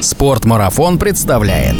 Спортмарафон представляет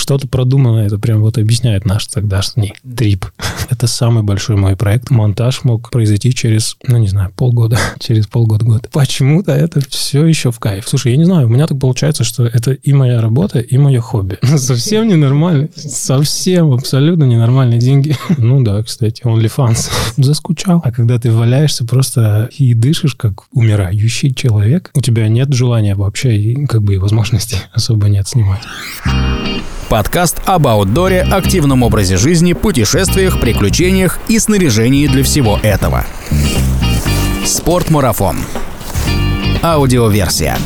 что-то продумано, это прям вот объясняет наш тогдашний трип. Это самый большой мой проект. Монтаж мог произойти через, ну не знаю, полгода, через полгода-год. Почему-то это все еще в кайф. Слушай, я не знаю, у меня так получается, что это и моя работа, и мое хобби. Совсем ненормально. Совсем абсолютно ненормальные деньги. Ну да, кстати, OnlyFans. Заскучал. А когда ты валяешься просто и дышишь, как умирающий человек, у тебя нет желания вообще и как бы и возможности особо нет снимать. Подкаст об аутдоре, активном образе жизни, путешествиях, приключениях и снаряжении для всего этого. Спортмарафон. Аудиоверсия.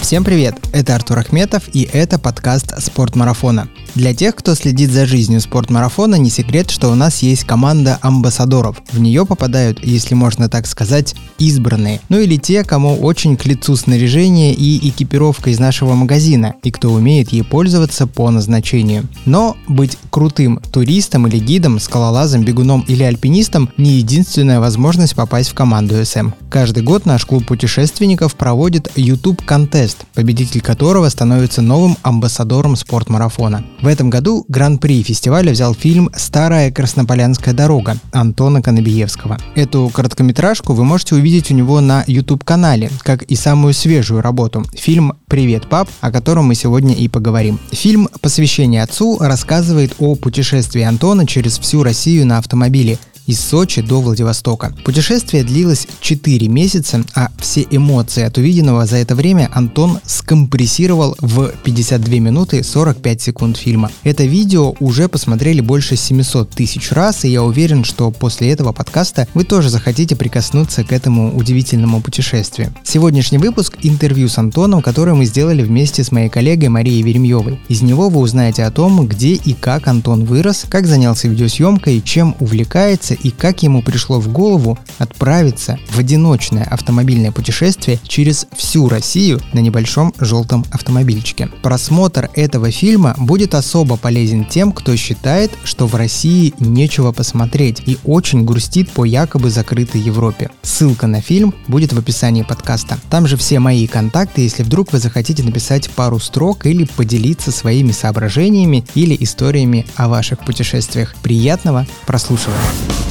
Всем привет! Это Артур Ахметов и это подкаст «Спортмарафона». Для тех, кто следит за жизнью спортмарафона, не секрет, что у нас есть команда амбассадоров. В нее попадают, если можно так сказать, избранные. Ну или те, кому очень к лицу снаряжение и экипировка из нашего магазина, и кто умеет ей пользоваться по назначению. Но быть крутым туристом или гидом, скалолазом, бегуном или альпинистом не единственная возможность попасть в команду СМ. Каждый год наш клуб путешественников проводит YouTube-контест, победитель которого становится новым амбассадором спортмарафона. В этом году гран-при фестиваля взял фильм «Старая Краснополянская дорога» Антона Конобиевского. Эту короткометражку вы можете увидеть у него на YouTube-канале, как и самую свежую работу – фильм «Привет, пап», о котором мы сегодня и поговорим. Фильм «Посвящение отцу» рассказывает о путешествии Антона через всю Россию на автомобиле – из Сочи до Владивостока. Путешествие длилось 4 месяца, а все эмоции от увиденного за это время Антон скомпрессировал в 52 минуты 45 секунд фильма. Это видео уже посмотрели больше 700 тысяч раз, и я уверен, что после этого подкаста вы тоже захотите прикоснуться к этому удивительному путешествию. Сегодняшний выпуск – интервью с Антоном, которое мы сделали вместе с моей коллегой Марией Веремьевой. Из него вы узнаете о том, где и как Антон вырос, как занялся видеосъемкой, чем увлекается и как ему пришло в голову отправиться в одиночное автомобильное путешествие через всю Россию на небольшом желтом автомобильчике. Просмотр этого фильма будет особо полезен тем, кто считает, что в России нечего посмотреть и очень грустит по якобы закрытой Европе. Ссылка на фильм будет в описании подкаста. Там же все мои контакты, если вдруг вы захотите написать пару строк или поделиться своими соображениями или историями о ваших путешествиях. Приятного прослушивания!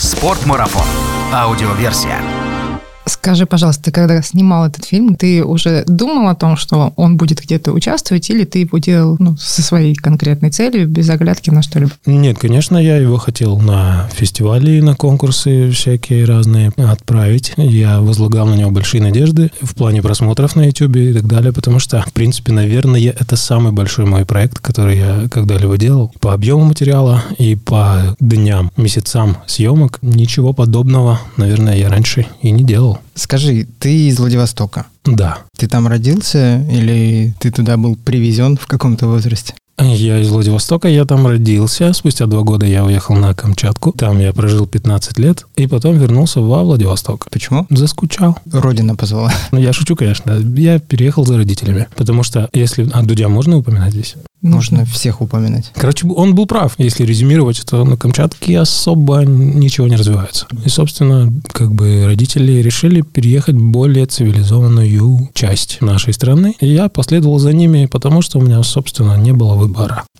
Спортмарафон. Аудиоверсия. Скажи, пожалуйста, ты когда снимал этот фильм, ты уже думал о том, что он будет где-то участвовать, или ты его делал ну, со своей конкретной целью, без оглядки на что-либо? Нет, конечно, я его хотел на фестивали, на конкурсы всякие разные отправить. Я возлагал на него большие надежды в плане просмотров на YouTube и так далее, потому что, в принципе, наверное, это самый большой мой проект, который я когда-либо делал. По объему материала и по дням, месяцам съемок ничего подобного, наверное, я раньше и не делал. Скажи, ты из Владивостока? Да. Ты там родился или ты туда был привезен в каком-то возрасте? Я из Владивостока, я там родился. Спустя два года я уехал на Камчатку. Там я прожил 15 лет. И потом вернулся во Владивосток. Почему? Заскучал. Родина позвала. Ну, я шучу, конечно. Я переехал за родителями. Потому что если... А Дудя можно упоминать здесь? Нужно всех упоминать. Короче, он был прав. Если резюмировать, то на Камчатке особо ничего не развивается. И, собственно, как бы родители решили переехать в более цивилизованную часть нашей страны. И я последовал за ними, потому что у меня, собственно, не было выбора.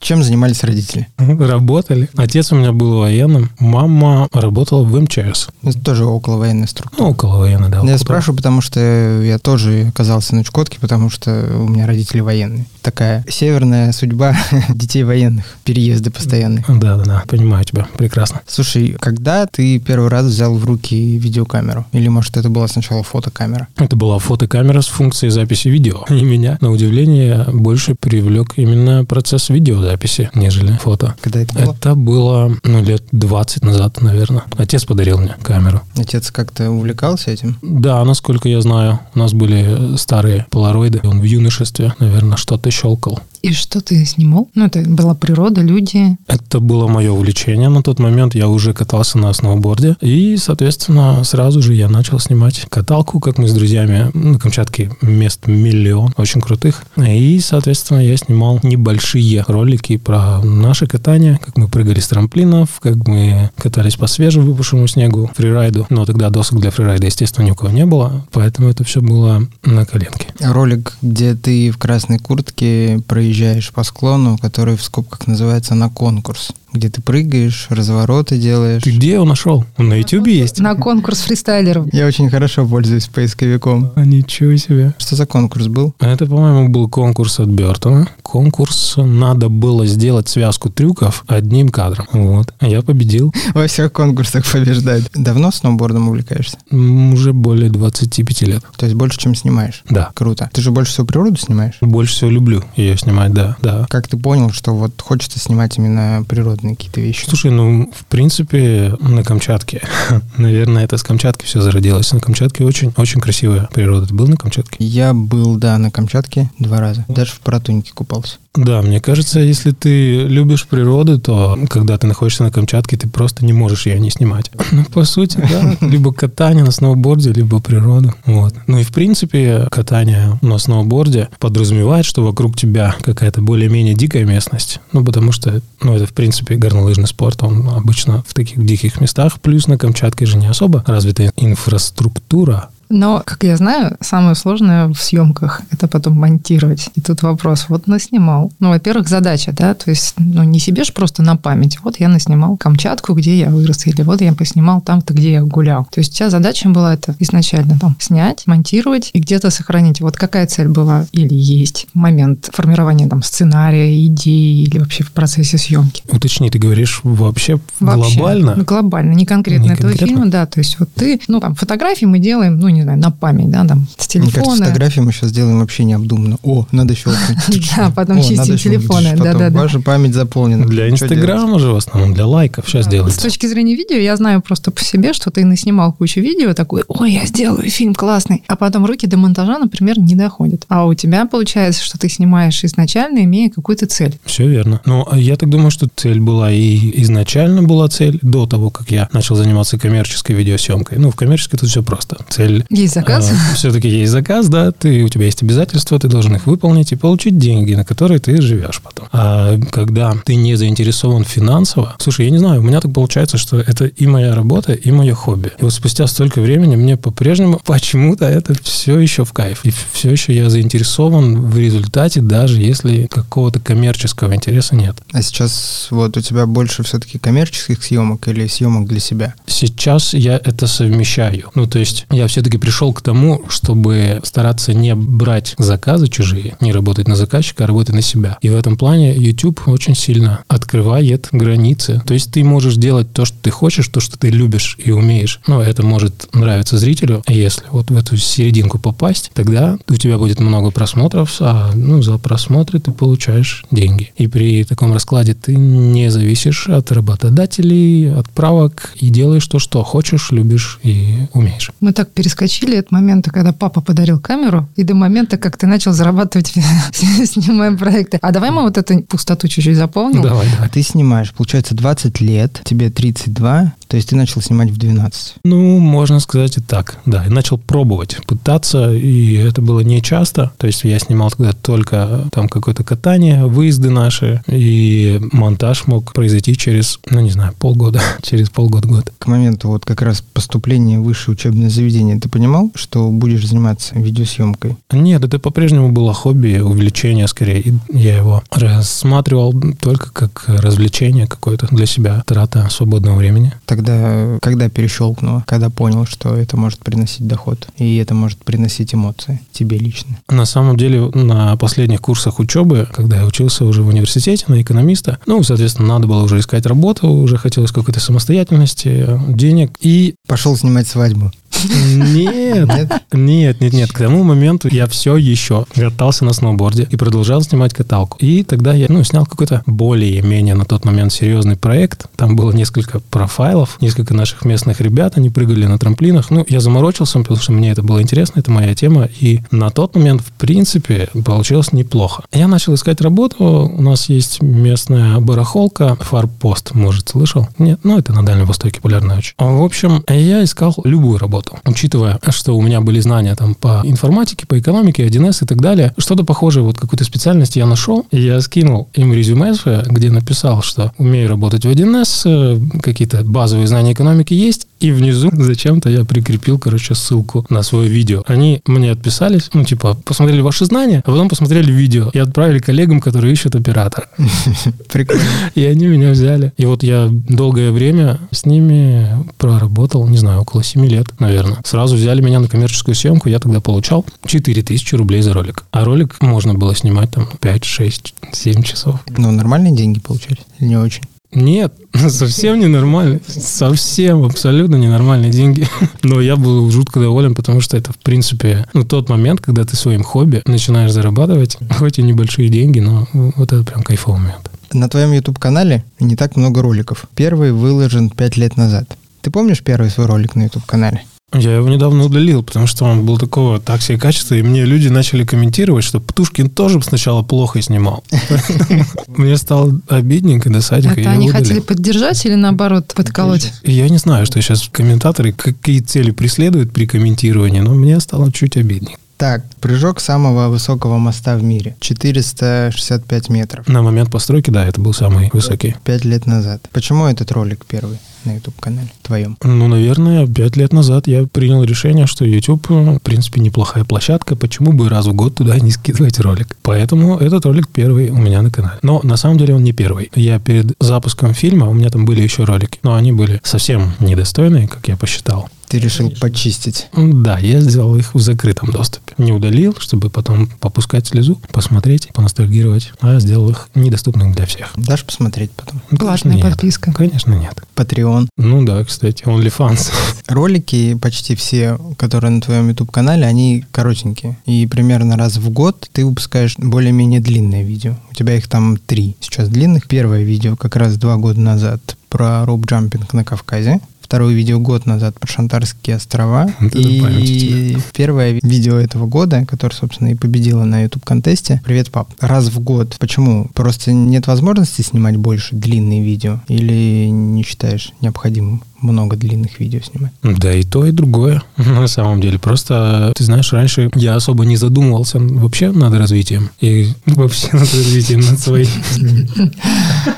Чем занимались родители? Работали. Отец у меня был военным, мама работала в МЧС. Это тоже около военной структуры. Ну, около военной, да. Я спрашиваю, потому что я тоже оказался на Чукотке, потому что у меня родители военные. Такая северная судьба детей военных, переезды постоянные. Да, да, да, понимаю тебя прекрасно. Слушай, когда ты первый раз взял в руки видеокамеру? Или, может, это была сначала фотокамера? Это была фотокамера с функцией записи видео. И меня, на удивление, больше привлек именно процесс видеозаписи, нежели фото. Когда это было? Это было, ну, лет 20 назад, наверное. Отец подарил мне камеру. Отец как-то увлекался этим? Да, насколько я знаю. У нас были старые полароиды. Он в юношестве, наверное, что-то щелкал. И что ты снимал? Ну, это была природа, люди. Это было мое увлечение. На тот момент я уже катался на сноуборде. И, соответственно, сразу же я начал снимать каталку, как мы с друзьями. На Камчатке мест миллион, очень крутых. И, соответственно, я снимал небольшие ролики про наше катание, как мы прыгали с трамплинов, как мы катались по свежевыпавшему снегу, фрирайду. Но тогда досок для фрирайда, естественно, ни у кого не было, поэтому это все было на коленке. Ролик, где ты в красной куртке проезжаешь по склону, который в скобках называется «На конкурс» где ты прыгаешь, развороты делаешь. Ты где его нашел? Он на YouTube есть? На конкурс фристайлеров. Я очень хорошо пользуюсь поисковиком. А ничего себе. Что за конкурс был? Это, по-моему, был конкурс от Бертона. Конкурс надо было сделать связку трюков одним кадром. Вот. А я победил. Во всех конкурсах побеждает. Давно сноубордом увлекаешься? Уже более 25 лет. То есть больше, чем снимаешь? Да. Круто. Ты же больше всего природу снимаешь? Больше всего люблю ее снимать, да, да. Как ты понял, что вот хочется снимать именно природные какие-то вещи? Слушай, ну, в принципе, на Камчатке. Наверное, это с Камчатки все зародилось. На Камчатке очень, очень красивая природа. Ты был на Камчатке? Я был, да, на Камчатке два раза. Даже в Паратунике купался. Да, мне кажется, если ты любишь природу, то когда ты находишься на Камчатке, ты просто не можешь ее не снимать. Ну, по сути, да, либо катание на сноуборде, либо природу. Вот. Ну и в принципе, катание на сноуборде подразумевает, что вокруг тебя какая-то более-менее дикая местность. Ну, потому что, ну, это в принципе горнолыжный спорт, он обычно в таких диких местах. Плюс на Камчатке же не особо развитая инфраструктура, Но, как я знаю, самое сложное в съемках – это потом монтировать. И тут вопрос, вот наснимал. Ну, во-первых, задача, да, то есть, ну, не себе ж просто на память. Вот я наснимал Камчатку, где я вырос, или вот я поснимал там-то, где я гулял. То есть, у тебя задача была это изначально там снять, монтировать и где-то сохранить. Вот какая цель была или есть в момент формирования там сценария, идеи или вообще в процессе съемки? Уточни, ты говоришь вообще, Вообще. глобально? Ну, глобально, не конкретно Не этого конкретно? фильма, да. То есть вот ты, ну, там, фотографии мы делаем, ну, не знаю, на память, да, там, с Мне кажется, телефона. фотографии мы сейчас делаем вообще необдуманно. О, надо щелкнуть. Да, потом чистим телефоны, Потом да-да-да. Ваша память заполнена. Для? Инстаграма же в основном, для лайков сейчас С делается. точки зрения видео, я знаю просто по себе, что ты наснимал кучу видео, такой, ой, я сделаю фильм классный, а потом руки до монтажа, например, не доходят. А у тебя получается, что ты снимаешь изначально, имея какую-то цель. Все верно. Но я так думаю, что цель была и изначально была цель до того, как я начал заниматься коммерческой видеосъемкой. Ну, в коммерческой тут все просто. Цель Есть заказ? все-таки есть заказ, да, ты, у тебя есть обязательства, ты должен их выполнить и получить деньги, на которые ты живешь потом. А когда ты не заинтересован финансово, слушай, я не знаю, у меня так получается, что это и моя работа, и мое хобби. И вот спустя столько времени мне по-прежнему почему-то это все еще в кайф. И все еще я заинтересован в результате, даже если какого-то коммерческого интереса нет. А сейчас вот у тебя больше все-таки коммерческих съемок или съемок для себя? Сейчас я это совмещаю. Ну, то есть я все-таки пришел к тому, чтобы стараться не брать заказы чужие, не работать на заказчика, а работать на себя. И в этом плане YouTube очень сильно открывает границы. То есть ты можешь делать то, что ты хочешь, то, что ты любишь и умеешь. Но это может нравиться зрителю. Если вот в эту серединку попасть, тогда у тебя будет много просмотров, а ну, за просмотры ты получаешь деньги. И при таком раскладе ты не зависишь от работодателей, от правок и делаешь то, что хочешь, любишь и умеешь. Мы так перескочили от момента, когда папа подарил камеру, и до момента, как ты начал зарабатывать, снимая проекты. А давай мы вот эту пустоту чуть-чуть заполним. Давай, А давай. ты снимаешь, получается, 20 лет, тебе 32, то есть ты начал снимать в 12. Ну, можно сказать и так, да. И начал пробовать, пытаться, и это было не часто. То есть я снимал тогда только там какое-то катание, выезды наши, и монтаж мог произойти через, ну, не знаю, полгода, через полгода-год. К моменту вот как раз поступления в высшее учебное заведение, ты понимал, что будешь заниматься видеосъемкой? Нет, это по-прежнему было хобби, увлечение скорее. И я его рассматривал только как развлечение какое-то для себя, трата свободного времени. Тогда, когда перещелкнуло, когда понял, что это может приносить доход, и это может приносить эмоции тебе лично? На самом деле, на последних курсах учебы, когда я учился уже в университете на экономиста, ну, соответственно, надо было уже искать работу, уже хотелось какой-то самостоятельности, денег. И Пошел снимать свадьбу. Нет, Нет? нет, нет, нет. К тому моменту я все еще катался на сноуборде и продолжал снимать каталку. И тогда я, ну, снял какой-то более-менее на тот момент серьезный проект. Там было несколько профайлов, несколько наших местных ребят, они прыгали на трамплинах. Ну, я заморочился, потому что мне это было интересно, это моя тема. И на тот момент, в принципе, получилось неплохо. Я начал искать работу. У нас есть местная барахолка, фарпост, может, слышал? Нет, ну, это на Дальнем Востоке популярная очень. В общем, я искал любую работу. Работал. Учитывая, что у меня были знания там по информатике, по экономике, 1С и так далее, что-то похожее, вот какую-то специальность я нашел, и я скинул им резюме где написал, что умею работать в 1С, э, какие-то базовые знания экономики есть, и внизу зачем-то я прикрепил, короче, ссылку на свое видео. Они мне отписались, ну, типа, посмотрели ваши знания, а потом посмотрели видео и отправили коллегам, которые ищут оператора. Прикольно. И они меня взяли. И вот я долгое время с ними проработал, не знаю, около 7 лет, наверное. Сразу взяли меня на коммерческую съемку, я тогда получал 4000 рублей за ролик. А ролик можно было снимать там 5, 6, 7 часов. Ну, нормальные деньги получались? Или не очень? Нет, совсем ненормально. Совсем, абсолютно ненормальные деньги. Но я был жутко доволен, потому что это, в принципе, ну, тот момент, когда ты своим хобби начинаешь зарабатывать, хоть и небольшие деньги, но вот это прям кайфовый момент. На твоем YouTube-канале не так много роликов. Первый выложен 5 лет назад. Ты помнишь первый свой ролик на YouTube-канале? Я его недавно удалил, потому что он был такого так себе качества, и мне люди начали комментировать, что Птушкин тоже сначала плохо снимал. Мне стало обидненько до садика. Это они хотели поддержать или наоборот подколоть? Я не знаю, что сейчас комментаторы какие цели преследуют при комментировании, но мне стало чуть обиднее. Так, прыжок самого высокого моста в мире. 465 метров. На момент постройки, да, это был самый высокий. Пять лет назад. Почему этот ролик первый на YouTube-канале твоем? Ну, наверное, пять лет назад я принял решение, что YouTube, в принципе, неплохая площадка. Почему бы раз в год туда не скидывать ролик? Поэтому этот ролик первый у меня на канале. Но на самом деле он не первый. Я перед запуском фильма, у меня там были еще ролики, но они были совсем недостойные, как я посчитал. Ты решил почистить. Да, я сделал их в закрытом доступе. Не удалил, чтобы потом попускать слезу, посмотреть, поностальгировать, а сделал их недоступным для всех. Дашь посмотреть потом? Ну, конечно, Платная нет. подписка. Конечно, нет. Patreon. Ну да, кстати, OnlyFans. Ролики почти все, которые на твоем YouTube-канале, они коротенькие. И примерно раз в год ты выпускаешь более-менее длинное видео. У тебя их там три сейчас длинных. Первое видео как раз два года назад про rope jumping на Кавказе. Второе видео год назад про Шантарские острова. Это и первое ви- видео этого года, которое, собственно, и победило на YouTube-контесте. Привет, пап. Раз в год. Почему? Просто нет возможности снимать больше длинные видео? Или не считаешь необходимым много длинных видео снимать? Да и то, и другое, на самом деле. Просто, ты знаешь, раньше я особо не задумывался вообще над развитием. И вообще над развитием над своим.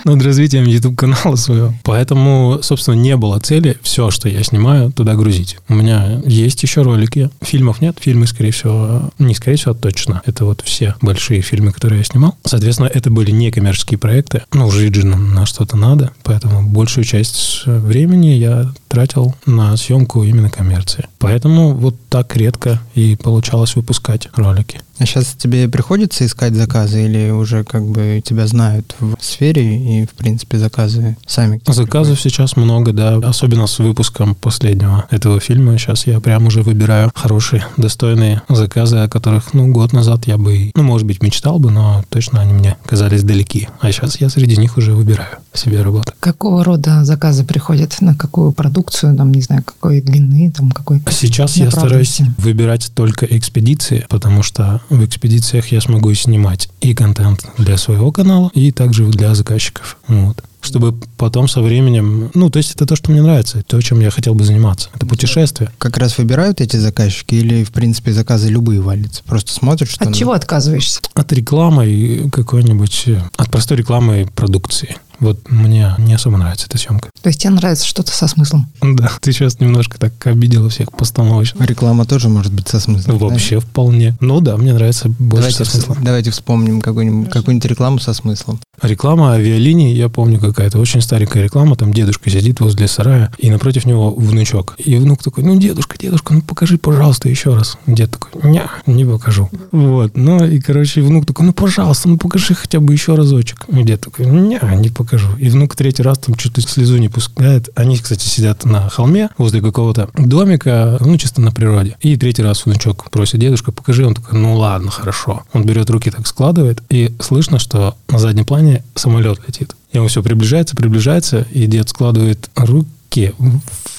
Над развитием YouTube-канала своего. Поэтому, собственно, не было цели все, что я снимаю, туда грузить. У меня есть еще ролики. Фильмов нет. Фильмы, скорее всего, не скорее всего, а точно. Это вот все большие фильмы, которые я снимал. Соответственно, это были не коммерческие проекты. Ну, жить же на что-то надо. Поэтому большую часть времени я тратил на съемку именно коммерции. Поэтому вот так редко и получалось выпускать ролики. А сейчас тебе приходится искать заказы или уже как бы тебя знают в сфере и, в принципе, заказы сами? к тебе Заказов сейчас много, да. Особенно с выпуском последнего этого фильма. Сейчас я прям уже выбираю хорошие, достойные заказы, о которых, ну, год назад я бы, ну, может быть, мечтал бы, но точно они мне казались далеки. А сейчас я среди них уже выбираю себе работу. Какого рода заказы приходят? На какую продукцию? Там, не знаю, какой длины, там, какой... Сейчас я стараюсь выбирать только экспедиции, потому что в экспедициях я смогу снимать и контент для своего канала, и также для заказчиков. Вот. Чтобы потом со временем... Ну, то есть это то, что мне нравится, то, чем я хотел бы заниматься. Это путешествие. Как раз выбирают эти заказчики или, в принципе, заказы любые валятся? Просто смотришь, что... От чего отказываешься? От рекламы какой-нибудь... э, От простой рекламы продукции. Вот мне не особо нравится эта съемка. То есть тебе нравится что-то со смыслом? Да, ты сейчас немножко так обидела всех постановочно. Реклама тоже может быть со смыслом. да? Вообще вполне. Ну да, мне нравится больше Давайте, со смыслом. давайте вспомним какую-нибудь, какую-нибудь рекламу со смыслом. Реклама авиалиний, я помню какая-то очень старенькая реклама, там дедушка сидит возле сарая, и напротив него внучок. И внук такой, ну, дедушка, дедушка, ну, покажи, пожалуйста, еще раз. Дед такой, не, не покажу. Вот, ну, и, короче, внук такой, ну, пожалуйста, ну, покажи хотя бы еще разочек. И дед такой, не, не покажу. И внук третий раз там что-то слезу не пускает. Они, кстати, сидят на холме возле какого-то домика, ну, чисто на природе. И третий раз внучок просит, дедушка, покажи. Он такой, ну, ладно, хорошо. Он берет руки, так складывает, и слышно, что на заднем плане самолет летит. И он все приближается, приближается, и дед складывает руки руки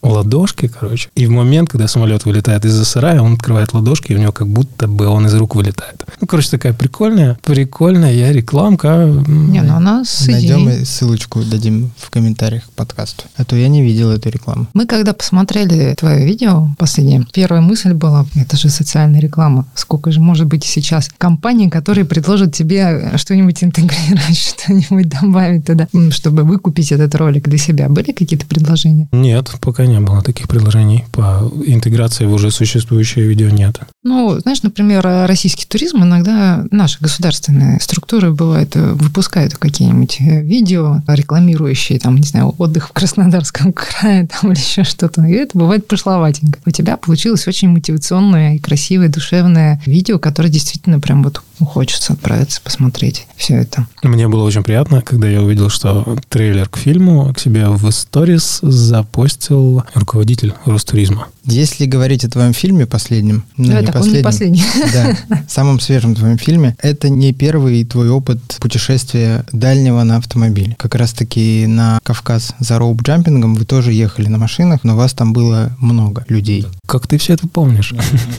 в ладошки, короче. И в момент, когда самолет вылетает из-за сарая, он открывает ладошки, и у него как будто бы он из рук вылетает. Ну, короче, такая прикольная, прикольная я рекламка. Не, ну она с Найдем идеей. и ссылочку дадим в комментариях к подкасту. А то я не видел эту рекламу. Мы когда посмотрели твое видео последнее, первая мысль была, это же социальная реклама. Сколько же может быть сейчас компаний, которые предложат тебе что-нибудь интегрировать, что-нибудь добавить туда, чтобы выкупить этот ролик для себя. Были какие-то предложения? Нет, пока не было таких предложений. По интеграции в уже существующее видео нет. Ну, знаешь, например, российский туризм иногда наши государственные структуры бывает э, выпускают какие-нибудь э, видео, рекламирующие, там, не знаю, отдых в Краснодарском крае там, или еще что-то. И это бывает пошловатенько. У тебя получилось очень мотивационное и красивое, душевное видео, которое действительно прям вот хочется отправиться посмотреть все это. Мне было очень приятно, когда я увидел, что трейлер к фильму к себе в сторис запостил руководитель Ростуризма. Если говорить о твоем фильме последнем, ну, Да, не так он не последнем, последний. да, самом свежем твоем фильме, это не первый твой опыт путешествия дальнего на автомобиле. Как раз-таки на Кавказ за rope jumping'ом вы тоже ехали на машинах, но вас там было много людей. Как ты все это помнишь?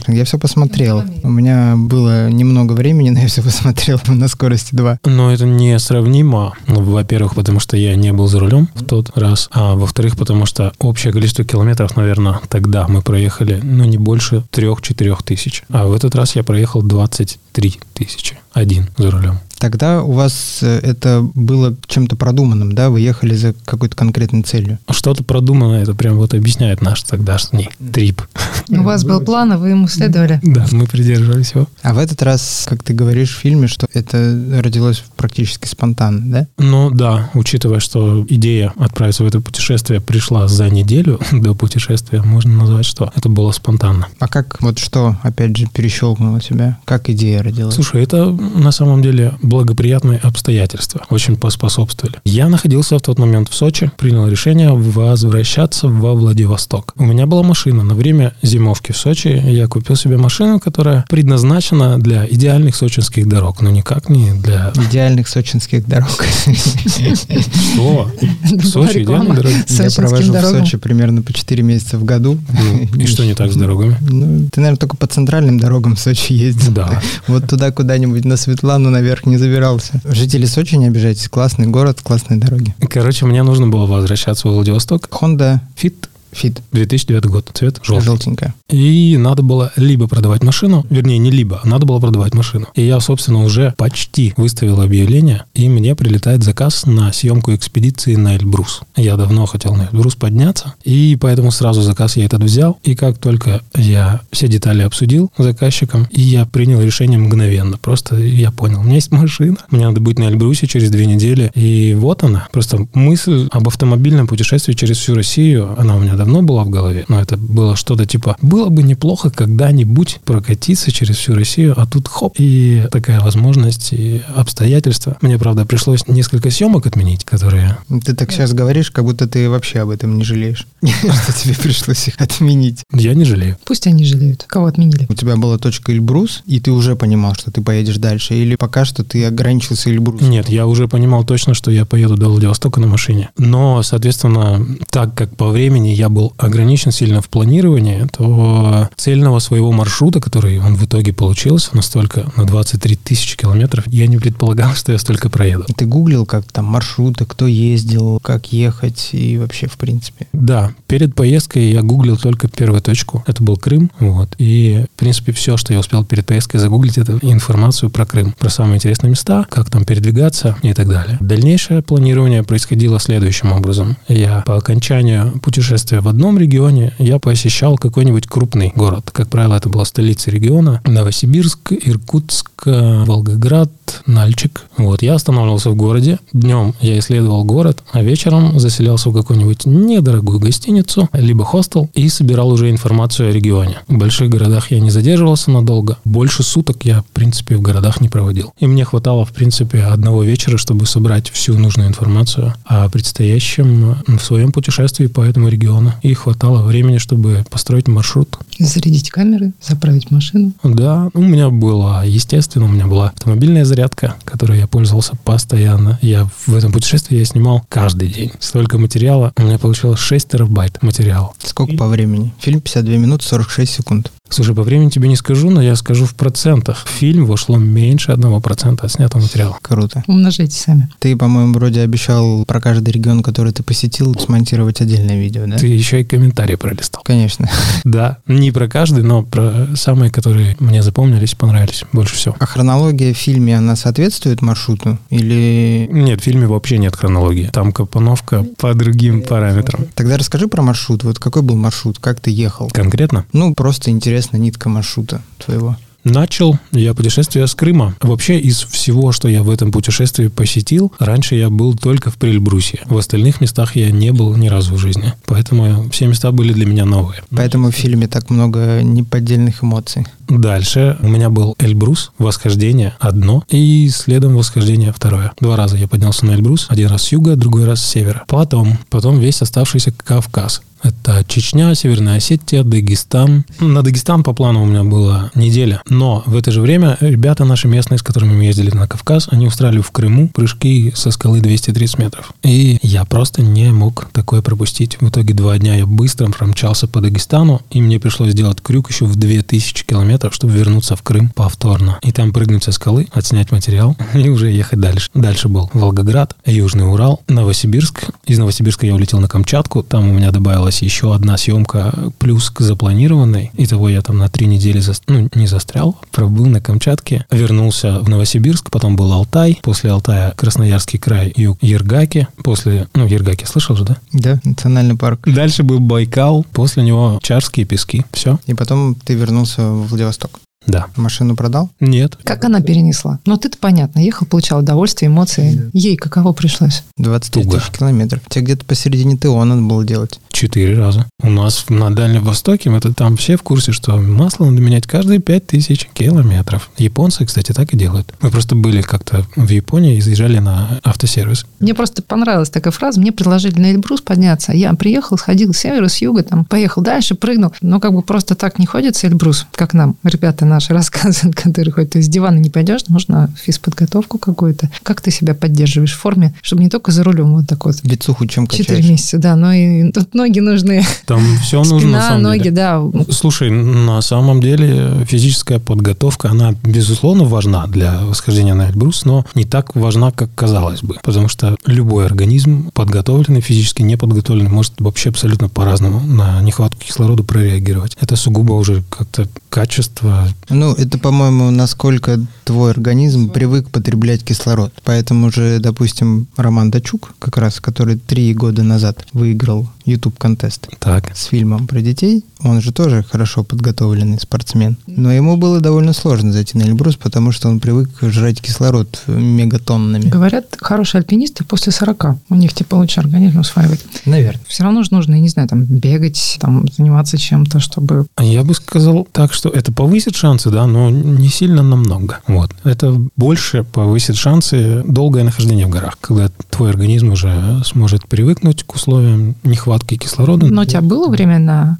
Я все посмотрел. У меня было немного времени, но я все посмотрел на скорости 2. Но это несравнимо. Ну, Во-первых, потому что я не был за рулем в тот раз. А во-вторых, потому что общее количество километров, наверное, тогда мы проехали, ну, не больше 3-4 тысяч. А в этот раз я проехал 23 тысячи. Один за рулем. Тогда у вас э, это было чем-то продуманным, да? Вы ехали за какой-то конкретной целью. Что-то продумано, это прям вот объясняет наш тогдашний трип. У вас был план, и вы ему следовали. Да, мы придерживались его. А в этот раз, как ты говоришь в фильме, что это родилось практически спонтанно, да? Ну да, учитывая, что идея отправиться в это путешествие пришла за неделю до путешествия, можно назвать, что это было спонтанно. А как, вот что, опять же, перещелкнуло тебя? Как идея родилась? Слушай, это на самом деле благоприятные обстоятельства очень поспособствовали. Я находился в тот момент в Сочи, принял решение возвращаться во Владивосток. У меня была машина. На время зимовки в Сочи я купил себе машину, которая предназначена для идеальных сочинских дорог, но никак не для... Идеальных сочинских дорог. Что? В Сочи идеальные дороги? Я провожу в. Сочи примерно по 4 месяца в году. Ну, и что не так с дорогами? Ну, ты, наверное, только по центральным дорогам в Сочи ездил. Да. Вот туда куда-нибудь на Светлану наверх не забирался. Жители Сочи, не обижайтесь, классный город, классные дороги. Короче, мне нужно было возвращаться в Владивосток. Honda Fit Fit, 2009 год, цвет желтый. желтенькая. И надо было либо продавать машину, вернее, не либо, а надо было продавать машину. И я, собственно, уже почти выставил объявление, и мне прилетает заказ на съемку экспедиции на Эльбрус. Я давно хотел на Эльбрус подняться, и поэтому сразу заказ я этот взял. И как только я все детали обсудил с заказчиком, и я принял решение мгновенно. Просто я понял, у меня есть машина, мне надо быть на Эльбрусе через две недели. И вот она. Просто мысль об автомобильном путешествии через всю Россию, она у меня давно была в голове, но это было что-то типа, было бы неплохо когда-нибудь прокатиться через всю Россию, а тут хоп, и такая возможность, и обстоятельства. Мне, правда, пришлось несколько съемок отменить, которые... Ты так сейчас говоришь, как будто ты вообще об этом не жалеешь. Что тебе пришлось их отменить. Я не жалею. Пусть они жалеют. Кого отменили? У тебя была точка Эльбрус, и ты уже понимал, что ты поедешь дальше, или пока что ты ограничился Эльбрусом? Нет, я уже понимал точно, что я поеду до Владивостока на машине. Но, соответственно, так как по времени я был ограничен сильно в планировании, то цельного своего маршрута, который он в итоге получился, настолько на 23 тысячи километров, я не предполагал, что я столько проеду. Ты гуглил, как там маршруты, кто ездил, как ехать и вообще в принципе? Да, перед поездкой я гуглил только первую точку. Это был Крым. Вот. И, в принципе, все, что я успел перед поездкой загуглить, это информацию про Крым. Про самые интересные места, как там передвигаться и так далее. Дальнейшее планирование происходило следующим образом. Я по окончанию путешествия в одном регионе, я посещал какой-нибудь крупный город. Как правило, это была столица региона. Новосибирск, Иркутск, Волгоград, Нальчик. Вот, я останавливался в городе. Днем я исследовал город, а вечером заселялся в какую-нибудь недорогую гостиницу, либо хостел, и собирал уже информацию о регионе. В больших городах я не задерживался надолго. Больше суток я, в принципе, в городах не проводил. И мне хватало, в принципе, одного вечера, чтобы собрать всю нужную информацию о предстоящем в своем путешествии по этому региону. И хватало времени, чтобы построить маршрут. Зарядить камеры, заправить машину. Да, у меня была, естественно, у меня была автомобильная зарядка которой я пользовался постоянно. Я в этом путешествии я снимал каждый день. Столько материала. У меня получилось 6 терабайт материала. Сколько по времени? Фильм 52 минуты 46 секунд. Слушай, по времени тебе не скажу, но я скажу в процентах. В фильм вошло меньше одного процента от снятого материала. Круто. Умножайте сами. Ты, по-моему, вроде обещал про каждый регион, который ты посетил, смонтировать отдельное видео, да? Ты еще и комментарии пролистал. Конечно. Да, не про каждый, но про самые, которые мне запомнились, понравились больше всего. А хронология в фильме, она соответствует маршруту? Или... Нет, в фильме вообще нет хронологии. Там компоновка по другим параметрам. Тогда расскажи про маршрут. Вот какой был маршрут? Как ты ехал? Конкретно? Ну, просто интересно нитка маршрута твоего. Начал я путешествие с Крыма. Вообще из всего, что я в этом путешествии посетил, раньше я был только в Прельбрусе. В остальных местах я не был ни разу в жизни. Поэтому все места были для меня новые. Поэтому в фильме так много неподдельных эмоций. Дальше у меня был Эльбрус, восхождение одно, и следом восхождение второе. Два раза я поднялся на Эльбрус, один раз с юга, другой раз с севера. Потом, потом весь оставшийся Кавказ. Это Чечня, Северная Осетия, Дагестан. На Дагестан по плану у меня была неделя. Но в это же время ребята наши местные, с которыми мы ездили на Кавказ, они устраивали в Крыму прыжки со скалы 230 метров. И я просто не мог такое пропустить. В итоге два дня я быстро промчался по Дагестану, и мне пришлось сделать крюк еще в 2000 километров, чтобы вернуться в Крым повторно. И там прыгнуть со скалы, отснять материал и уже ехать дальше. Дальше был Волгоград, Южный Урал, Новосибирск. Из Новосибирска я улетел на Камчатку. Там у меня добавилось еще одна съемка плюс к запланированной. Итого я там на три недели, за... ну, не застрял, пробыл на Камчатке, вернулся в Новосибирск, потом был Алтай, после Алтая Красноярский край, юг Ергаки, после, ну, Ергаки слышал же, да? Да, национальный парк. Дальше был Байкал, после него Чарские пески, все. И потом ты вернулся в Владивосток. Владивосток. Да. Машину продал? Нет. Как она перенесла? Ну, ты-то понятно, ехал, получал удовольствие, эмоции. Ей каково пришлось? 23 Туго. тысяч километров. Тебе где-то посередине ТО надо было делать. Четыре раза. У нас на Дальнем Востоке, это там все в курсе, что масло надо менять каждые пять тысяч километров. Японцы, кстати, так и делают. Мы просто были как-то в Японии и заезжали на автосервис. Мне просто понравилась такая фраза. Мне предложили на Эльбрус подняться. Я приехал, сходил с севера, с юга, там, поехал дальше, прыгнул. Но как бы просто так не ходится Эльбрус, как нам ребята наши рассказывают, которые. То есть с дивана не пойдешь, нужно физподготовку какую-то. Как ты себя поддерживаешь в форме, чтобы не только за рулем вот так вот. Вицуху чем Четыре качаешь? месяца, да, но и тут ноги нужны. Там все нужно на самом ноги, деле. да. Слушай, на самом деле физическая подготовка, она, безусловно, важна для восхождения на Эльбрус, но не так важна, как казалось бы. Потому что любой организм, подготовленный, физически неподготовленный, может вообще абсолютно по-разному на нехватку кислорода прореагировать. Это сугубо уже как-то качество. Ну, это, по-моему, насколько твой организм привык потреблять кислород. Поэтому же, допустим, Роман Дачук, как раз, который три года назад выиграл YouTube контест Так. с фильмом про детей, он же тоже хорошо подготовленный спортсмен. Но ему было довольно сложно зайти на Эльбрус, потому что он привык жрать кислород мегатоннами. Говорят, хорошие альпинисты после 40. У них типа лучше организм усваивает. Наверное. Все равно же нужно, я не знаю, там бегать, там заниматься чем-то, чтобы... Я бы сказал так, что это повысит шансы, да, но не сильно намного. Вот. Это больше повысит шансы долгое нахождение в горах, когда твой организм уже сможет привыкнуть к условиям нехватки кислорода. Но у тебя было время на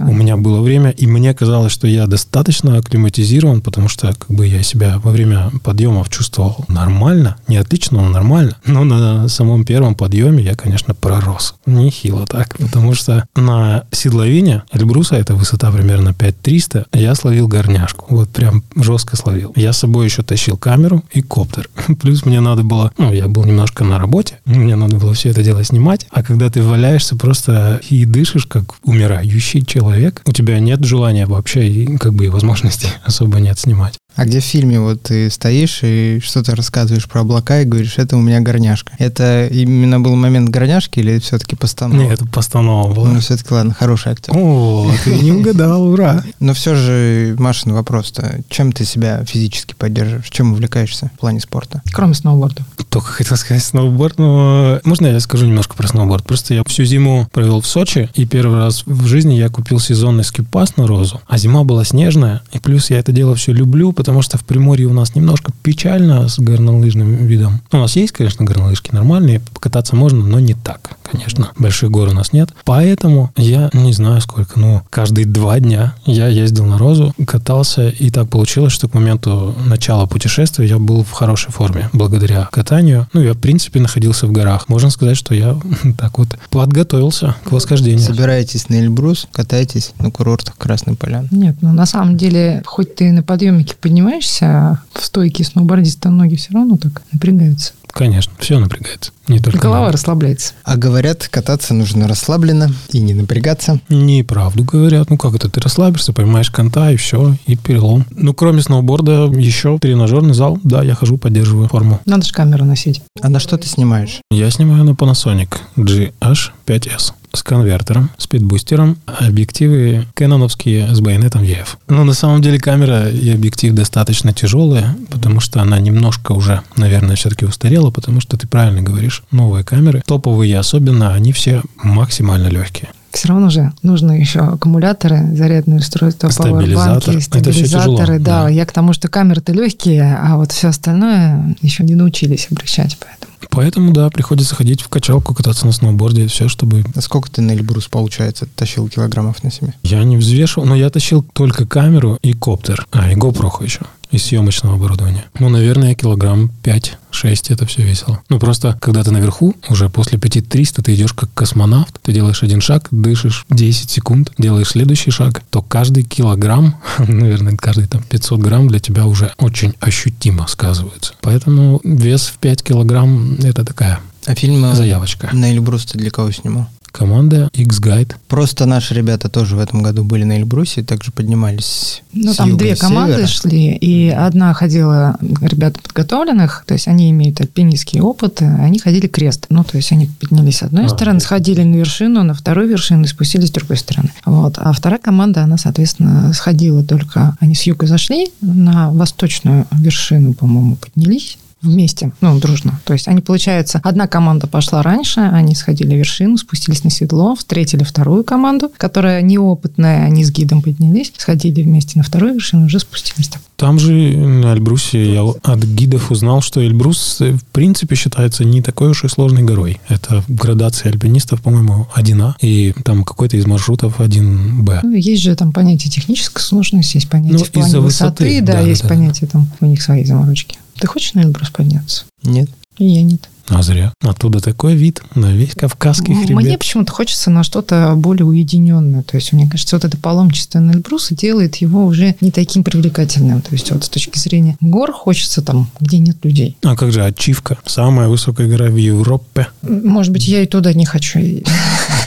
У акклиматизацию? меня было время, и мне казалось, что я достаточно акклиматизирован, потому что как бы я себя во время подъемов чувствовал нормально, не отлично, но нормально. Но на самом первом подъеме я, конечно, пророс. Нехило так, потому что на седловине Эльбруса, это высота примерно 5300, я словил горняшку. Вот прям жестко словил. Я с собой еще тащил камеру и коптер. Плюс мне надо было, ну, я был немножко на работе, мне надо было все это дело снимать, а когда ты валяешься просто и дышишь, как умирающий человек, у тебя нет желания вообще и как бы и возможности особо нет снимать. А где в фильме вот ты стоишь и что-то рассказываешь про облака и говоришь, это у меня горняшка. Это именно был момент горняшки или все-таки постанова? Нет, это постанова была. Ну, все-таки, ладно, хороший актер. О, ты не угадал, ура. Но все же, Машин, вопрос-то, чем ты себя физически поддерживаешь? Чем увлекаешься в плане спорта? Кроме сноуборда. Только хотел сказать сноуборд, но можно я скажу немножко про сноуборд? Просто я всю зиму провел в Сочи, и первый раз в жизни я купил сезонный скипас на розу, а зима была снежная, и плюс я это дело все люблю, потому что в Приморье у нас немножко печально с горнолыжным видом. У нас есть, конечно, горнолыжки нормальные, покататься можно, но не так, конечно. Больших гор у нас нет. Поэтому я не знаю сколько, ну, каждые два дня я ездил на Розу, катался, и так получилось, что к моменту начала путешествия я был в хорошей форме благодаря катанию. Ну, я, в принципе, находился в горах. Можно сказать, что я так вот подготовился к восхождению. Собираетесь на Эльбрус, катаетесь на курортах Красной Поляны. Нет, ну на самом деле, хоть ты на подъемнике поднимаешься, в стойке сноубордиста ноги все равно так напрягаются. Конечно, все напрягается. Не только Голова ноги. расслабляется. А говорят, кататься нужно расслабленно и не напрягаться. Неправду говорят. Ну как это? Ты расслабишься, поймаешь конта и все, и перелом. Ну, кроме сноуборда, еще тренажерный зал. Да, я хожу, поддерживаю форму. Надо же камеру носить. А на что ты снимаешь? Я снимаю на Panasonic GH5S с конвертером, спидбустером, объективы кэноновские с байонетом EF. Ну, на самом деле камера и объектив достаточно тяжелые, потому что она немножко уже, наверное, все-таки устарела, потому что ты правильно говоришь, новые камеры, топовые особенно, они все максимально легкие. Все равно же нужно еще аккумуляторы, зарядные устройства, Стабилизатор. стабилизаторы. Да, да. я к тому, что камеры-то легкие, а вот все остальное еще не научились обращать, поэтому. Поэтому, да, приходится ходить в качалку, кататься на сноуборде, все, чтобы... А сколько ты на Эльбрус, получается, тащил килограммов на себе? Я не взвешивал, но я тащил только камеру и коптер. А, и GoPro еще. Из съемочного оборудования. Ну, наверное, килограмм 5-6 это все весело. Ну, просто, когда ты наверху, уже после 5300 ты идешь как космонавт, ты делаешь один шаг, дышишь 10 секунд, делаешь следующий шаг, то каждый килограмм, наверное, каждый там 500 грамм для тебя уже очень ощутимо сказывается. Поэтому вес в 5 килограмм – это такая А фильмы заявочка. на Эльбрус ты для кого снимал? Команда X-Guide. Просто наши ребята тоже в этом году были на Эльбрусе, также поднимались Ну, с там юга две и команды севера. шли, и одна ходила, ребята подготовленных, то есть они имеют альпинистский опыт, и они ходили крест. Ну, то есть они поднялись с одной А, стороны, сходили на вершину, на вторую вершину и спустились с другой стороны. Вот. А вторая команда, она, соответственно, сходила только, они с юга зашли, на восточную вершину, по-моему, поднялись вместе, ну, дружно. То есть они, получается, одна команда пошла раньше, они сходили в вершину, спустились на седло, встретили вторую команду, которая неопытная, они с гидом поднялись, сходили вместе на вторую вершину, уже спустились. Так. Там же на Эльбрусе я от гидов узнал, что Эльбрус э, в принципе считается не такой уж и сложной горой. Это в градации альпинистов, по-моему, 1А, и там какой-то из маршрутов 1Б. Ну, есть же там понятие технической сложности, есть понятие Ну, в плане высоты, высоты, да, да, есть да. понятие там, у них свои заморочки. Ты хочешь на Эльбрус подняться? Нет? И я нет. А зря. Оттуда такой вид на весь Кавказский Мне хребет. почему-то хочется на что-то более уединенное. То есть, мне кажется, вот это паломничество на Эльбрусе делает его уже не таким привлекательным. То есть, вот с точки зрения гор хочется там, где нет людей. А как же Ачивка? Самая высокая гора в Европе. Может быть, я и туда не хочу.